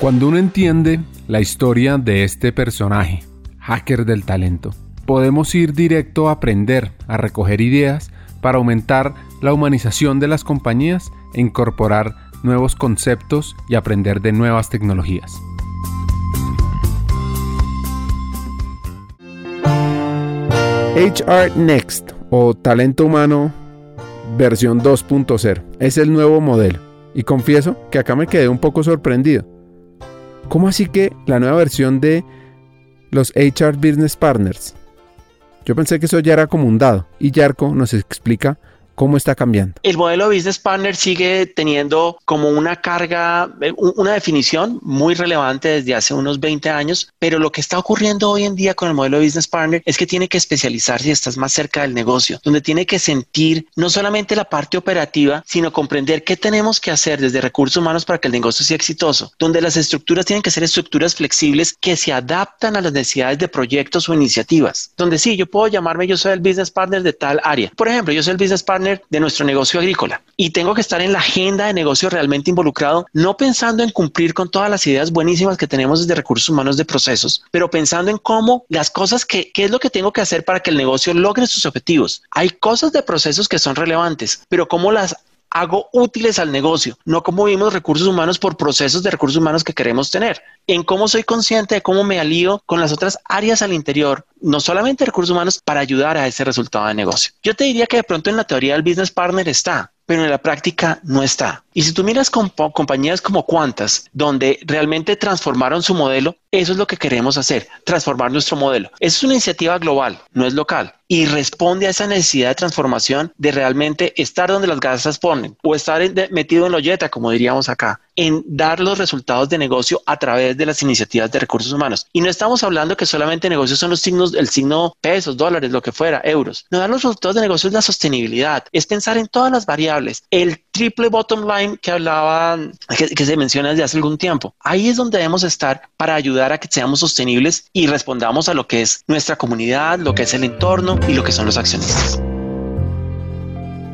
Cuando uno entiende la historia de este personaje, hacker del talento, podemos ir directo a aprender, a recoger ideas para aumentar la humanización de las compañías e incorporar nuevos conceptos y aprender de nuevas tecnologías. HR Next o Talento Humano versión 2.0 es el nuevo modelo y confieso que acá me quedé un poco sorprendido. ¿Cómo así que la nueva versión de los HR Business Partners? Yo pensé que eso ya era como un dado y Yarko nos explica ¿Cómo está cambiando? El modelo Business Partner sigue teniendo como una carga, eh, una definición muy relevante desde hace unos 20 años, pero lo que está ocurriendo hoy en día con el modelo Business Partner es que tiene que especializarse y estás más cerca del negocio, donde tiene que sentir no solamente la parte operativa, sino comprender qué tenemos que hacer desde recursos humanos para que el negocio sea exitoso, donde las estructuras tienen que ser estructuras flexibles que se adaptan a las necesidades de proyectos o iniciativas, donde sí, yo puedo llamarme, yo soy el Business Partner de tal área. Por ejemplo, yo soy el Business Partner de nuestro negocio agrícola y tengo que estar en la agenda de negocio realmente involucrado, no pensando en cumplir con todas las ideas buenísimas que tenemos desde recursos humanos de procesos, pero pensando en cómo las cosas que, qué es lo que tengo que hacer para que el negocio logre sus objetivos. Hay cosas de procesos que son relevantes, pero cómo las hago útiles al negocio, no cómo vimos recursos humanos por procesos de recursos humanos que queremos tener, en cómo soy consciente de cómo me alío con las otras áreas al interior, no solamente recursos humanos, para ayudar a ese resultado de negocio. Yo te diría que de pronto en la teoría del business partner está, pero en la práctica no está. Y si tú miras compañías como Cuantas, donde realmente transformaron su modelo, eso es lo que queremos hacer, transformar nuestro modelo. Es una iniciativa global, no es local, y responde a esa necesidad de transformación de realmente estar donde las gasas ponen o estar metido en la olleta, como diríamos acá, en dar los resultados de negocio a través de las iniciativas de recursos humanos. Y no estamos hablando que solamente negocios son los signos, el signo pesos, dólares, lo que fuera, euros. No dar los resultados de negocio es la sostenibilidad, es pensar en todas las variables. El triple bottom line que hablaba, que, que se menciona desde hace algún tiempo. Ahí es donde debemos estar para ayudar a que seamos sostenibles y respondamos a lo que es nuestra comunidad, lo que es el entorno y lo que son los accionistas.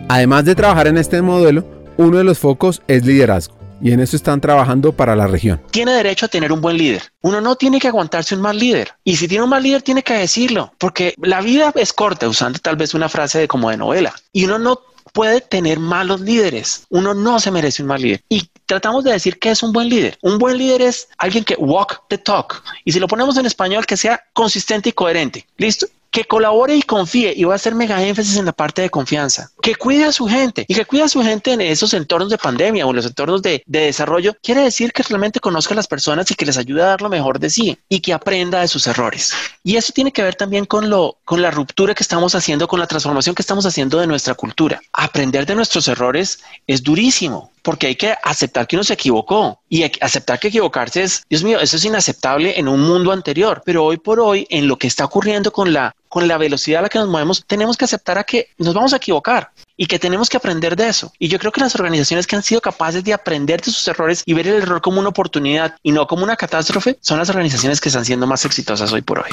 Además de trabajar en este modelo, uno de los focos es liderazgo y en eso están trabajando para la región. Tiene derecho a tener un buen líder. Uno no tiene que aguantarse un mal líder. Y si tiene un mal líder, tiene que decirlo, porque la vida es corta, usando tal vez una frase de como de novela. Y uno no puede tener malos líderes. Uno no se merece un mal líder. Y tratamos de decir que es un buen líder. Un buen líder es alguien que walk the talk. Y si lo ponemos en español, que sea consistente y coherente. ¿Listo? Que colabore y confíe, y voy a hacer mega énfasis en la parte de confianza, que cuide a su gente y que cuide a su gente en esos entornos de pandemia o en los entornos de, desarrollo, quiere decir que realmente conozca a las personas y que les ayude a dar lo mejor de sí y que aprenda de sus errores. Y eso tiene que ver también con, lo, con la ruptura que estamos haciendo, con la transformación que estamos haciendo de nuestra cultura. Aprender de nuestros errores es durísimo porque hay que aceptar que uno se equivocó y aceptar que equivocarse es, Dios mío, eso es inaceptable en un mundo anterior, pero hoy por hoy, en lo que está ocurriendo con la, con la velocidad a la que nos movemos, tenemos que aceptar a que nos vamos a equivocar y que tenemos que aprender de eso. Y yo creo que las organizaciones que han sido capaces de aprender de sus errores y ver el error como una oportunidad y no como una catástrofe, son las organizaciones que están siendo más exitosas hoy por hoy.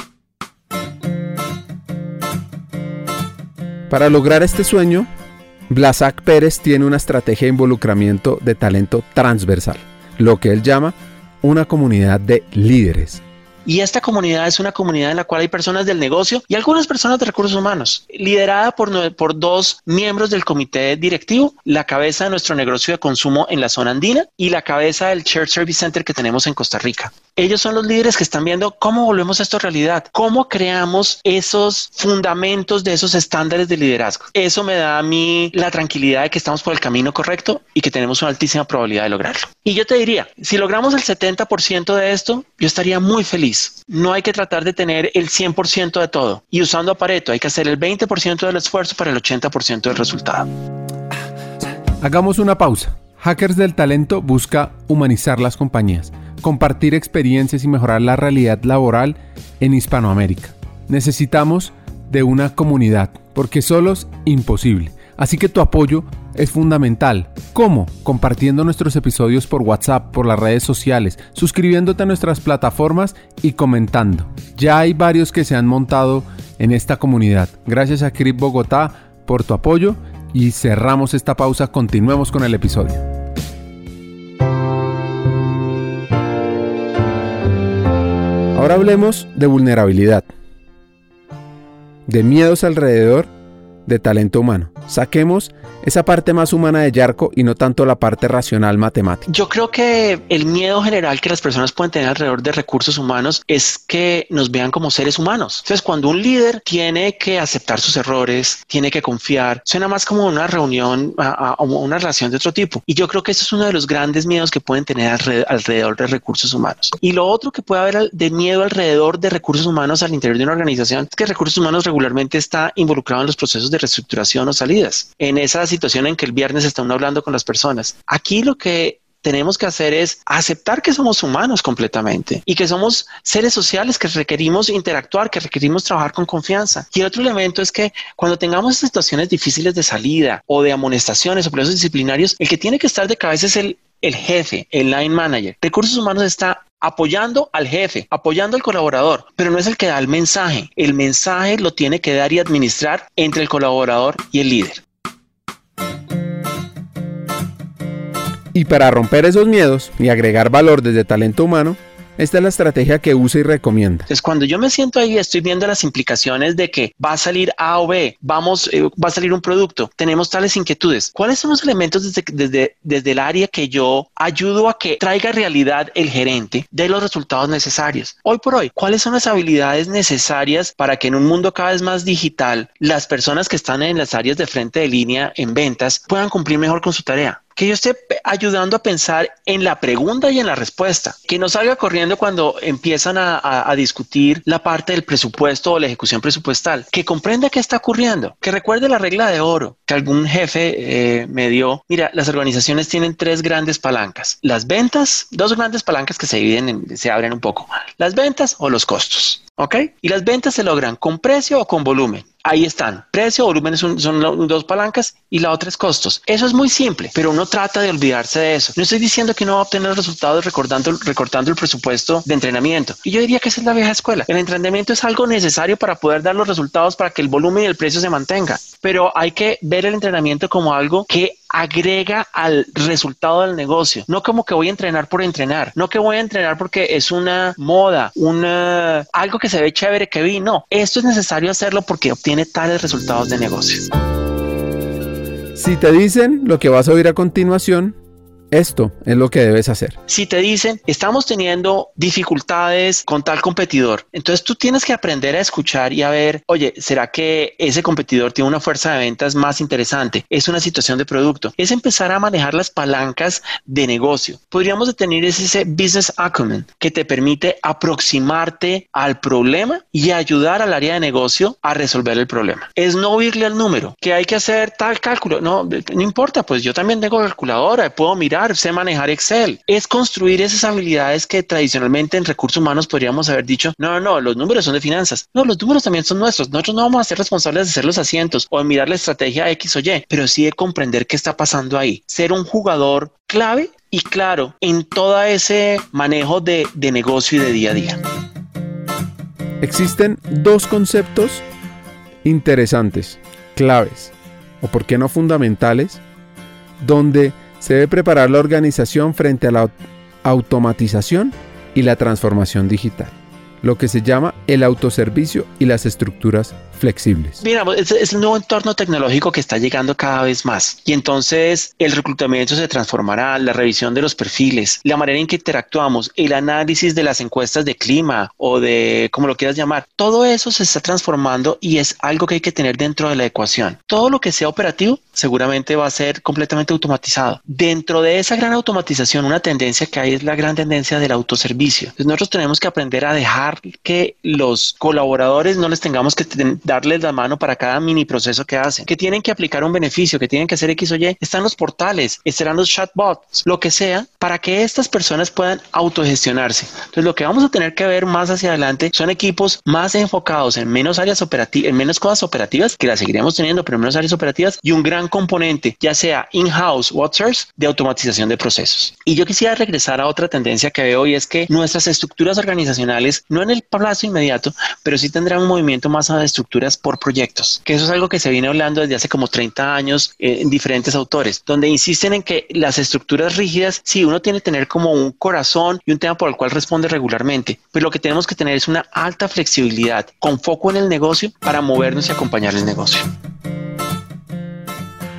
Para lograr este sueño, Blasak Pérez tiene una estrategia de involucramiento de talento transversal, lo que él llama una comunidad de líderes. Y esta comunidad es una comunidad en la cual hay personas del negocio y algunas personas de recursos humanos, liderada por, por dos miembros del comité directivo, la cabeza de nuestro negocio de consumo en la zona andina y la cabeza del Shared Service Center que tenemos en Costa Rica. Ellos son los líderes que están viendo cómo volvemos esto realidad, cómo creamos esos fundamentos de esos estándares de liderazgo. Eso me da a mí la tranquilidad de que estamos por el camino correcto y que tenemos una altísima probabilidad de lograrlo. Y yo te diría, si logramos el 70% de esto, yo estaría muy feliz. No hay que tratar de tener el 100% de todo. Y usando Pareto, hay que hacer el 20% del esfuerzo para el 80% del resultado. Hagamos una pausa. Hackers del Talento busca humanizar las compañías compartir experiencias y mejorar la realidad laboral en Hispanoamérica. Necesitamos de una comunidad, porque solos imposible. Así que tu apoyo es fundamental. ¿Cómo? Compartiendo nuestros episodios por WhatsApp, por las redes sociales, suscribiéndote a nuestras plataformas y comentando. Ya hay varios que se han montado en esta comunidad. Gracias a Crip Bogotá por tu apoyo y cerramos esta pausa. Continuemos con el episodio. hablemos de vulnerabilidad, de miedos alrededor de talento humano. Saquemos esa parte más humana de Yarko y no tanto la parte racional matemática. Yo creo que el miedo general que las personas pueden tener alrededor de recursos humanos es que nos vean como seres humanos. Entonces, cuando un líder tiene que aceptar sus errores, tiene que confiar, suena más como una reunión o una relación de otro tipo. Y yo creo que eso es uno de los grandes miedos que pueden tener alrededor de recursos humanos. Y lo otro que puede haber de miedo alrededor de recursos humanos al interior de una organización es que recursos humanos regularmente está involucrado en los procesos de reestructuración o salidas. En situación en que el viernes están hablando con las personas. Aquí lo que tenemos que hacer es aceptar que somos humanos completamente y que somos seres sociales que requerimos interactuar, que requerimos trabajar con confianza. Y el otro elemento es que cuando tengamos situaciones difíciles de salida o de amonestaciones o procesos disciplinarios, el que tiene que estar de cabeza es el, el jefe, el line manager. Recursos humanos está apoyando al jefe, apoyando al colaborador, pero no es el que da el mensaje. El mensaje lo tiene que dar y administrar entre el colaborador y el líder. Y para romper esos miedos y agregar valor desde talento humano, esta es la estrategia que usa y recomienda. Entonces, cuando yo me siento ahí, estoy viendo las implicaciones de que va a salir A o B, vamos, eh, va a salir un producto, tenemos tales inquietudes. ¿Cuáles son los elementos desde, desde, desde el área que yo ayudo a que traiga realidad el gerente de los resultados necesarios? Hoy por hoy, ¿cuáles son las habilidades necesarias para que en un mundo cada vez más digital, las personas que están en las áreas de frente de línea en ventas puedan cumplir mejor con su tarea? Que yo esté ayudando a pensar en la pregunta y en la respuesta, que no salga corriendo cuando empiezan a, discutir la parte del presupuesto o la ejecución presupuestal, que comprenda qué está ocurriendo, que recuerde la regla de oro que algún jefe eh, me dio. Mira, las organizaciones tienen tres grandes palancas, las ventas, dos grandes palancas que se dividen, se abren un poco, las ventas o los costos. ¿Ok? Y las ventas se logran con precio o con volumen ahí están. Precio, volumen son, dos palancas y la otra es costos. Eso es muy simple, pero uno trata de olvidarse de eso. No estoy diciendo que no va a obtener resultados recortando, recortando el presupuesto de entrenamiento. Y yo diría que esa es la vieja escuela. El entrenamiento es algo necesario para poder dar los resultados para que el volumen y el precio se mantenga. Pero hay que ver el entrenamiento como algo que agrega al resultado del negocio. No como que voy a entrenar por entrenar, no que voy a entrenar porque es una moda, una algo que se ve chévere que vi. No, esto es necesario hacerlo porque obtiene tales resultados de negocio. Si te dicen lo que vas a oír a continuación, esto es lo que debes hacer. Si te dicen, estamos teniendo dificultades con tal competidor, entonces tú tienes que aprender a escuchar y a ver, oye, ¿será que ese competidor tiene una fuerza de ventas más interesante? ¿Es una situación de producto? Es empezar a manejar las palancas de negocio. Podríamos detener ese business acumen que te permite aproximarte al problema y ayudar al área de negocio a resolver el problema. Es no oírle al número, que hay que hacer tal cálculo. No, no importa, pues yo también tengo calculadora, puedo mirar sé manejar Excel. Es construir esas habilidades que tradicionalmente en recursos humanos podríamos haber dicho, no, no, no, los números son de finanzas. No, los números también son nuestros. Nosotros no vamos a ser responsables de hacer los asientos o de mirar la estrategia X o Y, pero sí de comprender qué está pasando ahí. Ser un jugador clave y claro en todo ese manejo de, de negocio y de día a día. Existen dos conceptos interesantes, claves, o por qué no fundamentales, donde se debe preparar la organización frente a la automatización y la transformación digital, lo que se llama el autoservicio y las estructuras flexibles. Mira, es, es, el nuevo entorno tecnológico que está llegando cada vez más y entonces el reclutamiento se transformará, la revisión de los perfiles, la manera en que interactuamos, el análisis de las encuestas de clima o de como lo quieras llamar, todo eso se está transformando y es algo que hay que tener dentro de la ecuación. Todo lo que sea operativo seguramente va a ser completamente automatizado. Dentro de esa gran automatización, una tendencia que hay es la gran tendencia del autoservicio. Entonces nosotros tenemos que aprender a dejar que los colaboradores no les tengamos que darles la mano para cada mini proceso que hacen, que tienen que aplicar un beneficio, que tienen que hacer X o Y, están los portales, estarán los chatbots, lo que sea, para que estas personas puedan autogestionarse. Entonces, lo que vamos a tener que ver más hacia adelante son equipos más enfocados en menos áreas operativas, en menos cosas operativas, que las seguiremos teniendo, pero en menos áreas operativas, y un gran componente, ya sea in-house o outsource, de automatización de procesos. Y yo quisiera regresar a otra tendencia que veo y es que nuestras estructuras organizacionales, no en el plazo inmediato, pero sí tendrán un movimiento más a la estructura por proyectos, que eso es algo que se viene hablando desde hace como 30 años eh, en diferentes autores, donde insisten en que las estructuras rígidas, sí, uno tiene que tener como un corazón y un tema por el cual responde regularmente, pero lo que tenemos que tener es una alta flexibilidad con foco en el negocio para movernos y acompañar el negocio.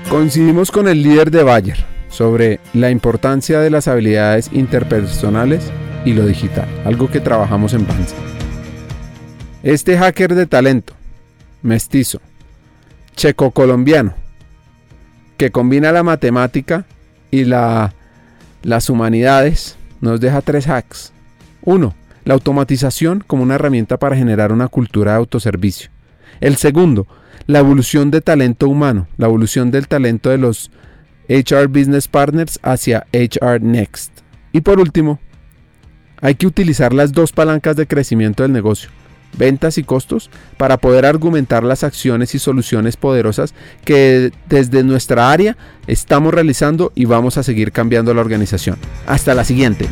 Coincidimos con el líder de Bayer sobre la importancia de las habilidades interpersonales y lo digital, algo que trabajamos en Banza. Este hacker de talento, mestizo, checo-colombiano, que combina la matemática y la, las humanidades, nos deja tres hacks. Uno, la automatización como una herramienta para generar una cultura de autoservicio. El segundo, la evolución de talento humano, la evolución del talento de los HR Business Partners hacia HR Next. Y por último, hay que utilizar las dos palancas de crecimiento del negocio, ventas y costos, para poder argumentar las acciones y soluciones poderosas que desde nuestra área estamos realizando y vamos a seguir cambiando la organización. Hasta la siguiente.